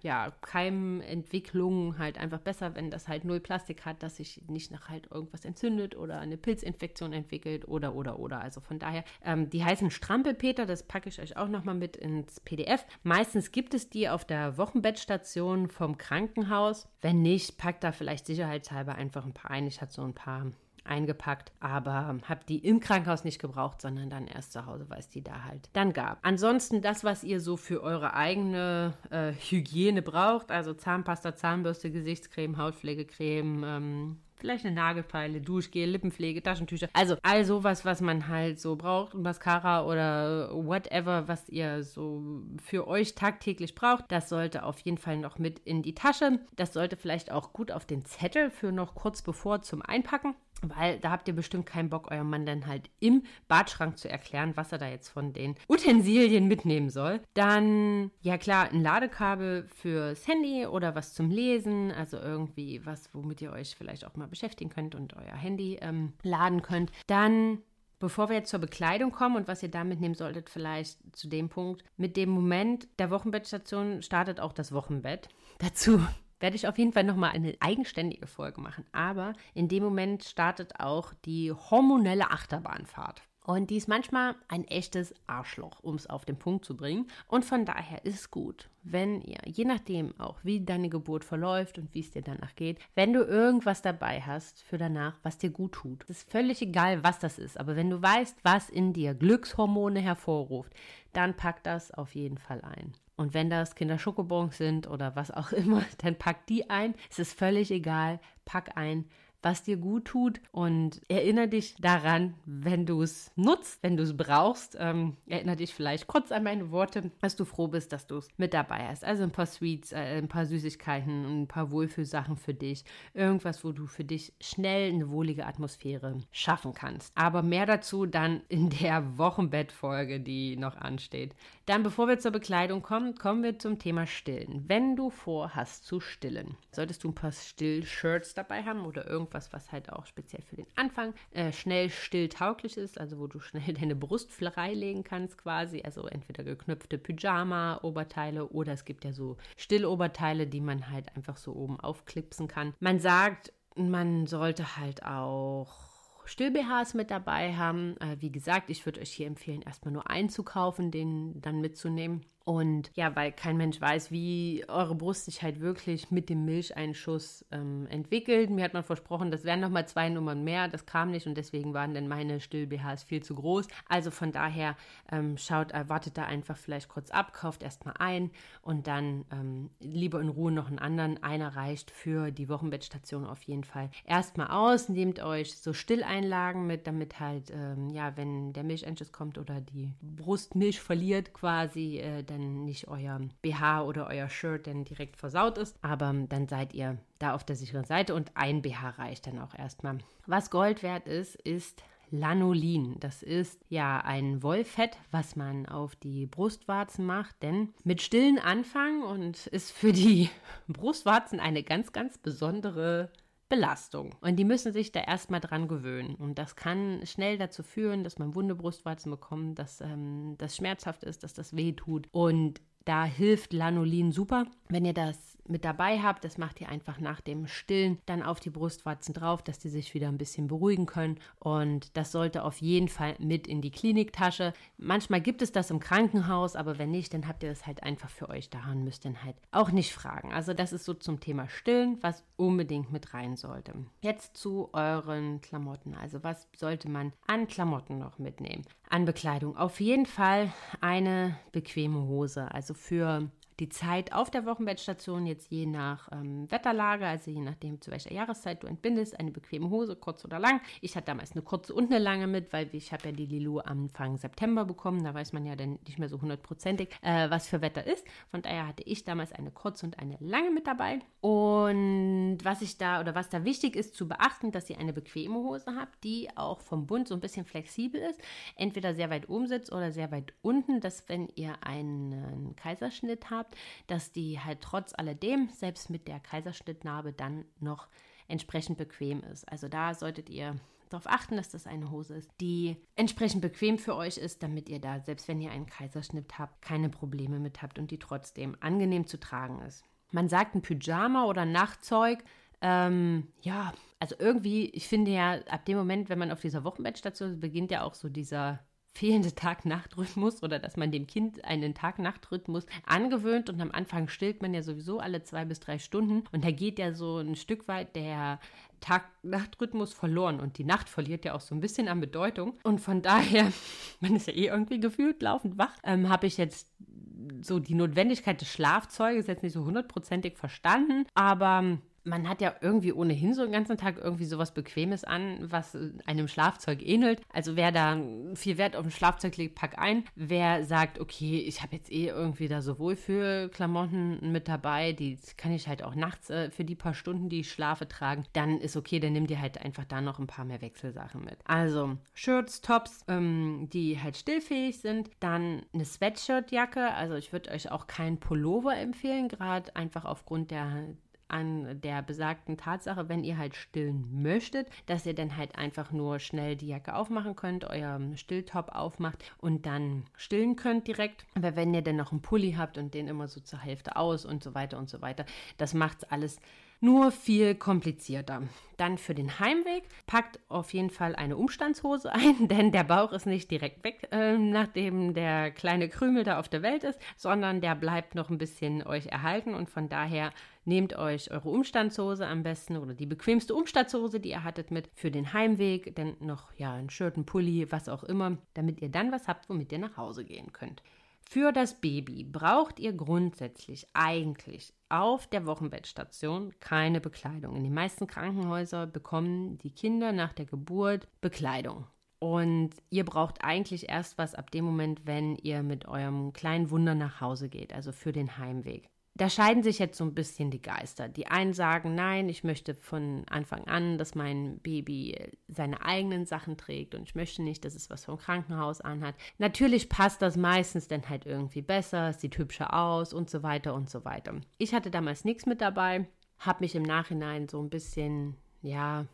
ja, Keimentwicklung halt einfach besser, wenn das halt null Plastik hat, dass sich nicht nach halt irgendwas entzündet oder eine Pilzinfektion entwickelt oder, oder, oder. Also von daher, ähm, die heißen Strampelpeter, das packe ich euch auch nochmal mit ins PDF. Meistens gibt es die auf der Wochenbettstation vom Krankenhaus. Wenn nicht, packt da vielleicht sicherheitshalber einfach ein paar ein. Ich hatte so ein paar eingepackt, aber habe die im Krankenhaus nicht gebraucht, sondern dann erst zu Hause, weil es die da halt dann gab. Ansonsten das, was ihr so für eure eigene äh, Hygiene braucht, also Zahnpasta, Zahnbürste, Gesichtscreme, Hautpflegecreme, ähm, vielleicht eine Nagelfeile, Duschgel, Lippenpflege, Taschentücher. Also all sowas, was man halt so braucht, Mascara oder whatever, was ihr so für euch tagtäglich braucht, das sollte auf jeden Fall noch mit in die Tasche. Das sollte vielleicht auch gut auf den Zettel für noch kurz bevor zum Einpacken. weil da habt ihr bestimmt keinen Bock, eurem Mann dann halt im Badschrank zu erklären, was er da jetzt von den Utensilien mitnehmen soll. Dann, ja klar, ein Ladekabel fürs Handy oder was zum Lesen, also irgendwie was, womit ihr euch vielleicht auch mal beschäftigen könnt und euer Handy ähm, laden könnt. Dann Bevor wir jetzt zur Bekleidung kommen und was ihr da mitnehmen solltet, vielleicht zu dem Punkt. Mit dem Moment der Wochenbettstation startet auch das Wochenbett. Dazu werde ich auf jeden Fall nochmal eine eigenständige Folge machen. Aber in dem Moment startet auch die hormonelle Achterbahnfahrt. Und die ist manchmal ein echtes Arschloch, um es auf den Punkt zu bringen. Und von daher ist es gut, wenn ihr, je nachdem auch, wie deine Geburt verläuft und wie es dir danach geht, wenn du irgendwas dabei hast für danach, was dir gut tut. Es ist völlig egal, was das ist. Aber wenn du weißt, was in dir Glückshormone hervorruft, dann pack das auf jeden Fall ein. Und wenn das Kinderschokobons sind oder was auch immer, dann pack die ein. Es ist völlig egal. Pack ein, was dir gut tut und erinnere dich daran, wenn du es nutzt, wenn du es brauchst. Ähm, erinnere dich vielleicht kurz an meine Worte, dass du froh bist, dass du es mit dabei hast. Also ein paar Sweets, äh, ein paar Süßigkeiten, ein paar Wohlfühlsachen für dich. Irgendwas, wo du für dich schnell eine wohlige Atmosphäre schaffen kannst. Aber mehr dazu dann in der Wochenbettfolge, die noch ansteht. Dann, bevor wir zur Bekleidung kommen, kommen wir zum Thema Stillen. Wenn du vorhast zu stillen, solltest du ein paar Still-Shirts dabei haben oder irgendwas irgendwas, was halt auch speziell für den Anfang äh, schnell stilltauglich ist, also wo du schnell deine Brust freilegen kannst quasi, also entweder geknüpfte Pyjama-Oberteile oder es gibt ja so Stilloberteile, die man halt einfach so oben aufklipsen kann. Man sagt, man sollte halt auch Still-BHs mit dabei haben. Äh, wie gesagt, ich würde euch hier empfehlen, erstmal nur einzukaufen, den dann mitzunehmen. Und ja, weil kein Mensch weiß, wie eure Brust sich halt wirklich mit dem Milcheinschuss ähm, entwickelt. Mir hat man versprochen, das wären nochmal zwei Nummern mehr. Das kam nicht und deswegen waren dann meine Still-BHs viel zu groß. Also von daher ähm, schaut, äh, wartet da einfach vielleicht kurz ab, kauft erstmal ein und dann ähm, lieber in Ruhe noch einen anderen. Einer reicht für die Wochenbettstation auf jeden Fall. Erstmal aus, nehmt euch so Stilleinlagen mit, damit halt, ähm, ja, wenn der Milcheinschuss kommt oder die Brust Milch verliert quasi, äh, dann nicht euer BH oder euer Shirt dann direkt versaut ist. Aber dann seid ihr da auf der sicheren Seite und ein BH reicht dann auch erstmal. Was Gold wert ist, ist Lanolin. Das ist ja ein Wollfett, was man auf die Brustwarzen macht, denn mit stillen Anfang und ist für die Brustwarzen eine ganz, ganz besondere Belastung. Und die müssen sich da erstmal dran gewöhnen. Und das kann schnell dazu führen, dass man wunde Brustwarzen bekommt, dass ähm, das schmerzhaft ist, dass das weh tut. Und da hilft Lanolin super. Wenn ihr das mit dabei habt, das macht ihr einfach nach dem Stillen dann auf die Brustwarzen drauf, dass die sich wieder ein bisschen beruhigen können. Und das sollte auf jeden Fall mit in die Kliniktasche. Manchmal gibt es das im Krankenhaus, aber wenn nicht, dann habt ihr das halt einfach für euch da und müsst dann halt auch nicht fragen. Also das ist so zum Thema Stillen, was unbedingt mit rein sollte. Jetzt zu euren Klamotten. Also was sollte man an Klamotten noch mitnehmen? An Bekleidung. Auf jeden Fall eine bequeme Hose. Also für die Zeit auf der Wochenbettstation jetzt je nach ähm, Wetterlage, also je nachdem, zu welcher Jahreszeit du entbindest, eine bequeme Hose, kurz oder lang. Ich hatte damals eine kurze und eine lange mit, weil ich habe ja die Lilo Anfang September bekommen. Da weiß man ja dann nicht mehr so hundertprozentig, äh, was für Wetter ist. Von daher hatte ich damals eine kurze und eine lange mit dabei. Und was ich da oder was da wichtig ist zu beachten, dass ihr eine bequeme Hose habt, die auch vom Bund so ein bisschen flexibel ist. Entweder sehr weit oben sitzt oder sehr weit unten, dass wenn ihr einen Kaiserschnitt habt, habt, dass die halt trotz alledem, selbst mit der Kaiserschnittnarbe, dann noch entsprechend bequem ist. Also da solltet ihr darauf achten, dass das eine Hose ist, die entsprechend bequem für euch ist, damit ihr da, selbst wenn ihr einen Kaiserschnitt habt, keine Probleme mit habt und die trotzdem angenehm zu tragen ist. Man sagt ein Pyjama oder Nachtzeug. Ähm, ja, also irgendwie, ich finde ja, ab dem Moment, wenn man auf dieser Wochenbettstation ist, beginnt ja auch so dieser fehlende Tag-Nacht-Rhythmus oder dass man dem Kind einen Tag-Nacht-Rhythmus angewöhnt und am Anfang stillt man ja sowieso alle zwei bis drei Stunden und da geht ja so ein Stück weit der Tag-Nacht-Rhythmus verloren und die Nacht verliert ja auch so ein bisschen an Bedeutung und von daher, man ist ja eh irgendwie gefühlt laufend wach, ähm, habe ich jetzt so die Notwendigkeit des Schlafzeuges jetzt nicht so hundertprozentig verstanden, aber man hat ja irgendwie ohnehin so den ganzen Tag irgendwie sowas Bequemes an, was einem Schlafzeug ähnelt. Also wer da viel Wert auf ein Schlafzeug legt, pack ein. Wer sagt, okay, ich habe jetzt eh irgendwie da so Wohlfühlklamotten mit dabei, die kann ich halt auch nachts äh, für die paar Stunden, die ich schlafe, tragen, dann ist okay, dann nimm dir halt einfach da noch ein paar mehr Wechselsachen mit. Also Shirts, Tops, ähm, die halt stillfähig sind. Dann eine Sweatshirtjacke. Also ich würde euch auch keinen Pullover empfehlen, gerade einfach aufgrund der an der besagten Tatsache, wenn ihr halt stillen möchtet, dass ihr dann halt einfach nur schnell die Jacke aufmachen könnt, euer Stilltop aufmacht und dann stillen könnt direkt. Aber wenn ihr dann noch einen Pulli habt und den immer so zur Hälfte aus und so weiter und so weiter, das macht's alles nur viel komplizierter. Dann für den Heimweg packt auf jeden Fall eine Umstandshose ein, denn der Bauch ist nicht direkt weg, äh, nachdem der kleine Krümel da auf der Welt ist, sondern der bleibt noch ein bisschen euch erhalten und von daher nehmt euch eure Umstandshose am besten oder die bequemste Umstandshose, die ihr hattet, mit für den Heimweg, denn noch ja ein Shirt, ein Pulli, was auch immer, damit ihr dann was habt, womit ihr nach Hause gehen könnt. Für das Baby braucht ihr grundsätzlich eigentlich auf der Wochenbettstation keine Bekleidung. In den meisten Krankenhäusern bekommen die Kinder nach der Geburt Bekleidung. Und ihr braucht eigentlich erst was ab dem Moment, wenn ihr mit eurem kleinen Wunder nach Hause geht, also für den Heimweg da scheiden sich jetzt so ein bisschen die Geister. Die einen sagen, nein, ich möchte von Anfang an, dass mein Baby seine eigenen Sachen trägt und ich möchte nicht, dass es was vom Krankenhaus anhat. Natürlich passt das meistens dann halt irgendwie besser, es sieht hübscher aus und so weiter und so weiter. Ich hatte damals nichts mit dabei, habe mich im Nachhinein so ein bisschen, ja,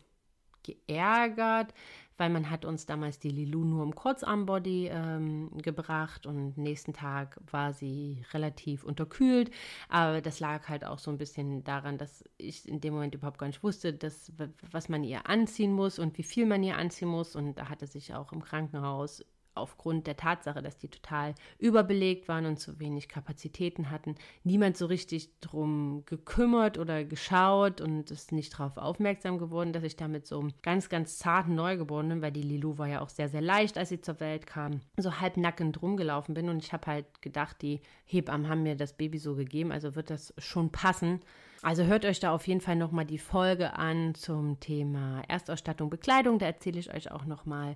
geärgert, weil man hat uns damals die Lilou nur im Kurzarmbody ähm, gebracht und nächsten Tag war sie relativ unterkühlt. Aber das lag halt auch so ein bisschen daran, dass ich in dem Moment überhaupt gar nicht wusste, dass, was man ihr anziehen muss und wie viel man ihr anziehen muss. Und da hatte sich auch im Krankenhaus aufgrund der Tatsache, dass die total überbelegt waren und zu wenig Kapazitäten hatten, niemand so richtig drum gekümmert oder geschaut und ist nicht darauf aufmerksam geworden, dass ich da mit so einem ganz, ganz zarten Neugeborenen, weil die Lilou war ja auch sehr, sehr leicht, als sie zur Welt kam, so halb nackend rumgelaufen bin und ich habe halt gedacht, die Hebammen haben mir das Baby so gegeben, also wird das schon passen. Also hört euch da auf jeden Fall nochmal die Folge an zum Thema Erstausstattung, Bekleidung, da erzähle ich euch auch nochmal,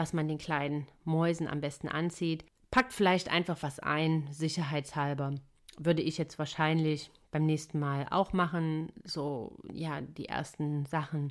was man den kleinen Mäusen am besten anzieht. Packt vielleicht einfach was ein, sicherheitshalber. Würde ich jetzt wahrscheinlich beim nächsten Mal auch machen. So, ja, die ersten Sachen,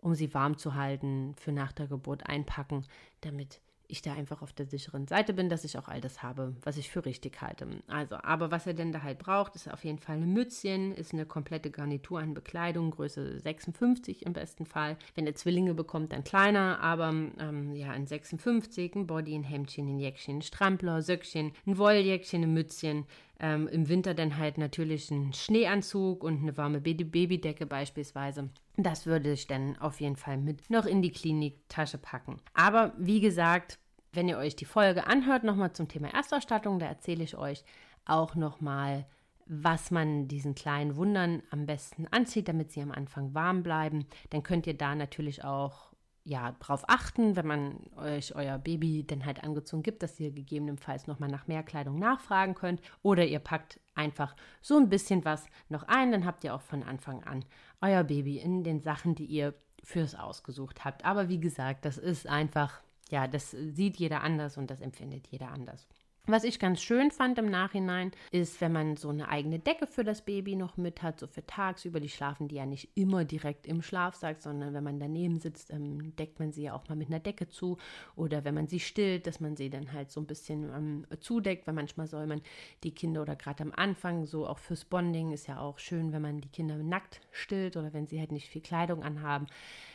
um sie warm zu halten, für nach der Geburt einpacken, damit ich da einfach auf der sicheren Seite bin, dass ich auch all das habe, was ich für richtig halte. Also, aber was er denn da halt braucht, ist auf jeden Fall ein Mützchen, ist eine komplette Garnitur an Bekleidung, Größe 56 im besten Fall. Wenn er Zwillinge bekommt, dann kleiner, aber ähm, ja, ein 56, ein Body, ein Hemdchen, ein Jäckchen, ein Strampler, Söckchen, ein Wolljäckchen, ein Mützchen. Ähm, Im Winter dann halt natürlich ein Schneeanzug und eine warme Babydecke beispielsweise. Das würde ich dann auf jeden Fall mit noch in die Kliniktasche packen. Aber wie gesagt, wenn ihr euch die Folge anhört, nochmal zum Thema Erstausstattung, da erzähle ich euch auch nochmal, was man diesen kleinen Wundern am besten anzieht, damit sie am Anfang warm bleiben. Dann könnt ihr da natürlich auch ja, drauf achten, wenn man euch euer Baby dann halt angezogen gibt, dass ihr gegebenenfalls nochmal nach mehr Kleidung nachfragen könnt. Oder ihr packt einfach so ein bisschen was noch ein, dann habt ihr auch von Anfang an euer Baby in den Sachen, die ihr fürs ausgesucht habt. Aber wie gesagt, das ist einfach, ja, das sieht jeder anders und das empfindet jeder anders. Was ich ganz schön fand im Nachhinein, ist, wenn man so eine eigene Decke für das Baby noch mit hat, so für tagsüber. Die schlafen die ja nicht immer direkt im Schlafsack, sondern wenn man daneben sitzt, ähm, deckt man sie ja auch mal mit einer Decke zu. Oder wenn man sie stillt, dass man sie dann halt so ein bisschen ähm, zudeckt, weil manchmal soll man die Kinder oder gerade am Anfang, so auch fürs Bonding, ist ja auch schön, wenn man die Kinder nackt stillt oder wenn sie halt nicht viel Kleidung anhaben,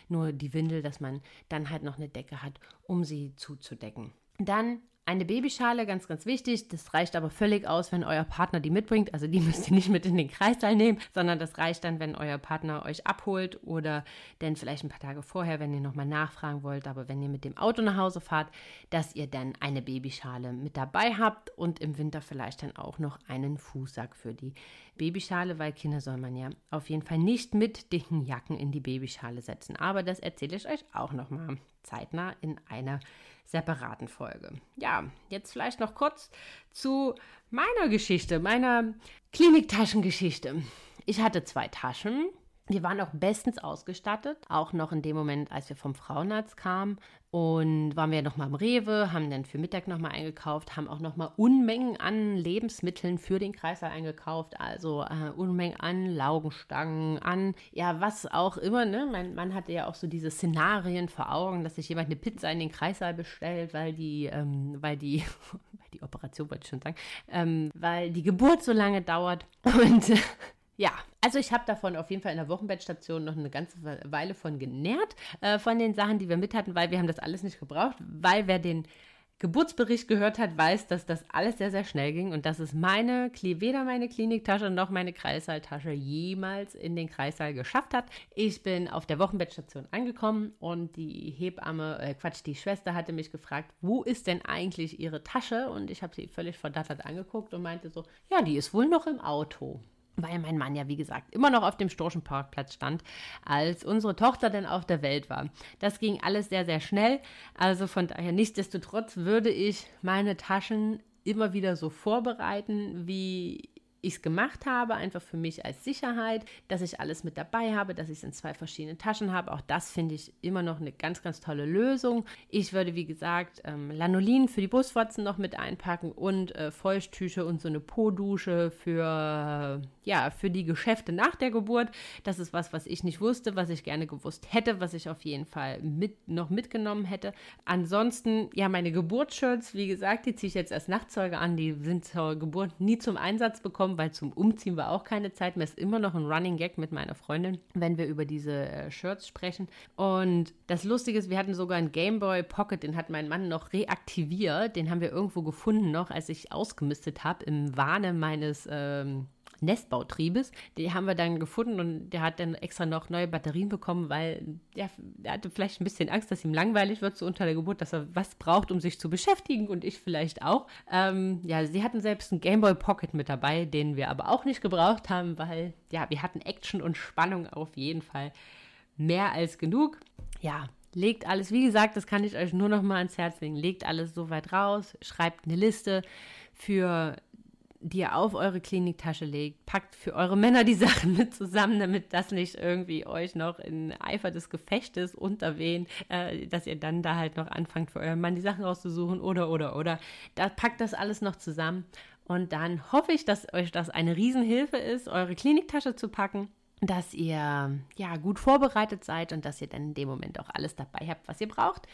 nur die Windel, dass man dann halt noch eine Decke hat, um sie zuzudecken. Dann eine Babyschale, ganz, ganz wichtig. Das reicht aber völlig aus, wenn euer Partner die mitbringt. Also die müsst ihr nicht mit in den Kreißsaal nehmen, sondern das reicht dann, wenn euer Partner euch abholt oder dann vielleicht ein paar Tage vorher, wenn ihr nochmal nachfragen wollt. Aber wenn ihr mit dem Auto nach Hause fahrt, dass ihr dann eine Babyschale mit dabei habt und im Winter vielleicht dann auch noch einen Fußsack für die Babyschale, weil Kinder soll man ja auf jeden Fall nicht mit dicken Jacken in die Babyschale setzen. Aber das erzähle ich euch auch nochmal zeitnah in einer separaten Folge. Ja, jetzt vielleicht noch kurz zu meiner Geschichte, meiner Kliniktaschengeschichte. Ich hatte zwei Taschen. Wir waren auch bestens ausgestattet, auch noch in dem Moment, als wir vom Frauenarzt kamen. Und waren wir nochmal im Rewe, haben dann für Mittag nochmal eingekauft, haben auch nochmal Unmengen an Lebensmitteln für den Kreißsaal eingekauft. Also äh, Unmengen an Laugenstangen, an ja, was auch immer. Ne? Mein Mann hatte ja auch so diese Szenarien vor Augen, dass sich jemand eine Pizza in den Kreißsaal bestellt, weil die, ähm, weil die, weil die Operation wollte ich schon sagen, ähm, weil die Geburt so lange dauert. Und ja, also ich habe davon auf jeden Fall in der Wochenbettstation noch eine ganze Weile von genährt, äh, von den Sachen, die wir mit hatten, weil wir haben das alles nicht gebraucht, weil wer den Geburtsbericht gehört hat, weiß, dass das alles sehr, sehr schnell ging und dass es meine, weder meine Kliniktasche noch meine Kreissaaltasche jemals in den Kreissaal geschafft hat. Ich bin auf der Wochenbettstation angekommen und die Hebamme, äh Quatsch, die Schwester hatte mich gefragt, wo ist denn eigentlich ihre Tasche? Und ich habe sie völlig verdattert angeguckt und meinte so, ja, die ist wohl noch im Auto weil mein Mann ja, wie gesagt, immer noch auf dem Storchenparkplatz stand, als unsere Tochter denn auf der Welt war. Das ging alles sehr, sehr schnell. Also von daher, nichtsdestotrotz würde ich meine Taschen immer wieder so vorbereiten, wie ich es gemacht habe, einfach für mich als Sicherheit, dass ich alles mit dabei habe, dass ich es in zwei verschiedenen Taschen habe. Auch das finde ich immer noch eine ganz, ganz tolle Lösung. Ich würde, wie gesagt, ähm, Lanolin für die Brustwarzen noch mit einpacken und äh, Feuchttücher und so eine Po-Dusche für, ja, für die Geschäfte nach der Geburt. Das ist was, was ich nicht wusste, was ich gerne gewusst hätte, was ich auf jeden Fall mit, noch mitgenommen hätte. Ansonsten, ja, meine Geburtsshirts, wie gesagt, die ziehe ich jetzt als Nachtzeuge an. Die sind zur Geburt nie zum Einsatz bekommen gekommen, weil zum Umziehen war auch keine Zeit mehr. Ist immer noch ein Running Gag mit meiner Freundin, wenn wir über diese äh, Shirts sprechen. Und das Lustige ist, wir hatten sogar einen Game Boy Pocket, den hat mein Mann noch reaktiviert. Den haben wir irgendwo gefunden noch, als ich ausgemistet habe im Wahne meines ähm, Nestbautriebes. Die haben wir dann gefunden und der hat dann extra noch neue Batterien bekommen, weil der, der hatte vielleicht ein bisschen Angst, dass ihm langweilig wird so unter der Geburt, dass er was braucht, um sich zu beschäftigen und ich vielleicht auch. Ähm, ja, sie hatten selbst einen Gameboy Pocket mit dabei, den wir aber auch nicht gebraucht haben, weil ja, wir hatten Action und Spannung auf jeden Fall mehr als genug. Ja, legt alles, wie gesagt, das kann ich euch nur noch mal ans Herz legen, legt alles so weit raus, schreibt eine Liste für die ihr auf eure Kliniktasche legt, packt für eure Männer die Sachen mit zusammen, damit das nicht irgendwie euch noch in Eifer des Gefechtes unterwehen, äh, dass ihr dann da halt noch anfangt für euren Mann die Sachen rauszusuchen oder oder oder. Da packt das alles noch zusammen und dann hoffe ich, dass euch das eine Riesenhilfe ist, eure Kliniktasche zu packen dass ihr ja gut vorbereitet seid und dass ihr dann in dem Moment auch alles dabei habt, was ihr braucht.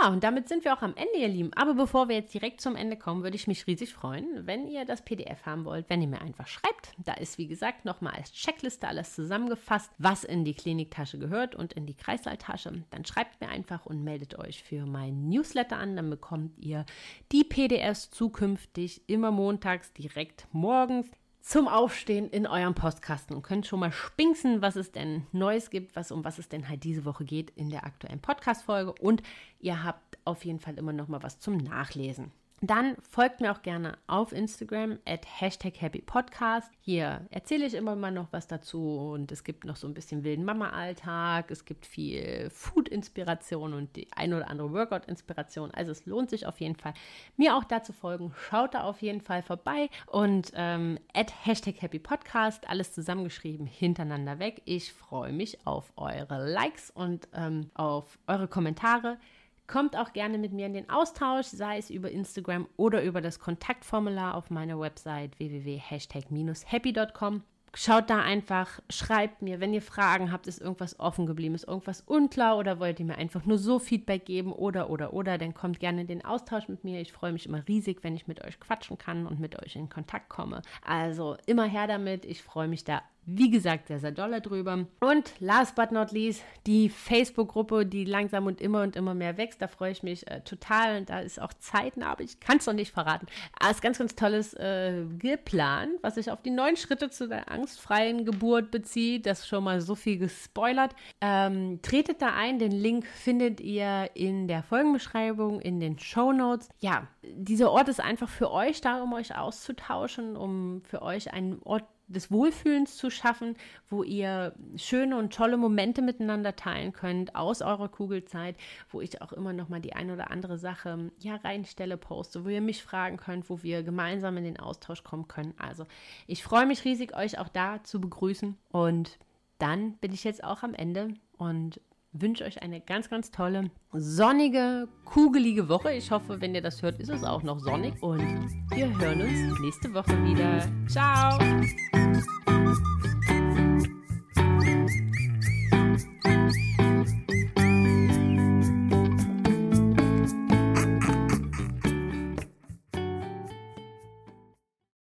Ja, und damit sind wir auch am Ende, ihr Lieben. Aber bevor wir jetzt direkt zum Ende kommen, würde ich mich riesig freuen, wenn ihr das PDF haben wollt, wenn ihr mir einfach schreibt. Da ist, wie gesagt, nochmal als Checkliste alles zusammengefasst, was in die Kliniktasche gehört und in die Kreißsaaltasche. Dann schreibt mir einfach und meldet euch für mein Newsletter an. Dann bekommt ihr die PDFs zukünftig immer montags direkt morgens zum Aufstehen in eurem Postkasten und könnt schon mal spinksen, was es denn Neues gibt, was um was es denn halt diese Woche geht in der aktuellen Podcast-Folge. Und ihr habt auf jeden Fall immer noch mal was zum Nachlesen. Dann folgt mir auch gerne auf Instagram at Hashtag Happy Podcast. Hier erzähle ich immer mal noch was dazu und es gibt noch so ein bisschen wilden Mama-Alltag. Es gibt viel Food-Inspiration und die ein oder andere Workout-Inspiration. Also es lohnt sich auf jeden Fall, mir auch da zu folgen. Schaut da auf jeden Fall vorbei und ähm, at Hashtag Happy Podcast, alles zusammengeschrieben, hintereinander weg. Ich freue mich auf eure Likes und ähm, auf eure Kommentare. Kommt auch gerne mit mir in den Austausch, sei es über Instagram oder über das Kontaktformular auf meiner Website www.hashtag-happy.com. Schaut da einfach, schreibt mir, wenn ihr Fragen habt, ist irgendwas offen geblieben, ist irgendwas unklar oder wollt ihr mir einfach nur so Feedback geben oder, oder, oder, dann kommt gerne in den Austausch mit mir. Ich freue mich immer riesig, wenn ich mit euch quatschen kann und mit euch in Kontakt komme. Also immer her damit. Ich freue mich da wie gesagt, sehr, sehr doll drüber. Und last but not least, die Facebook-Gruppe, die langsam und immer und immer mehr wächst. Da freue ich mich äh, total. Und da ist auch zeitnah, aber ich kann es noch nicht verraten. Aber es ist ganz, ganz tolles äh, geplant, was sich auf die neuen Schritte zu der angstfreien Geburt bezieht. Das ist schon mal so viel gespoilert. Ähm, tretet da ein. Den Link findet ihr in der Folgenbeschreibung, in den Show Notes. Ja, dieser Ort ist einfach für euch da, um euch auszutauschen, um für euch einen Ort des Wohlfühlens zu schaffen, wo ihr schöne und tolle Momente miteinander teilen könnt aus eurer Kugelzeit, wo ich auch immer noch mal die ein oder andere Sache ja reinstelle, poste, wo ihr mich fragen könnt, wo wir gemeinsam in den Austausch kommen können. Also, ich freue mich riesig euch auch da zu begrüßen und dann bin ich jetzt auch am Ende und wünsche euch eine ganz, ganz tolle, sonnige, kugelige Woche. Ich hoffe, wenn ihr das hört, ist es auch noch sonnig. Und wir hören uns nächste Woche wieder. Ciao!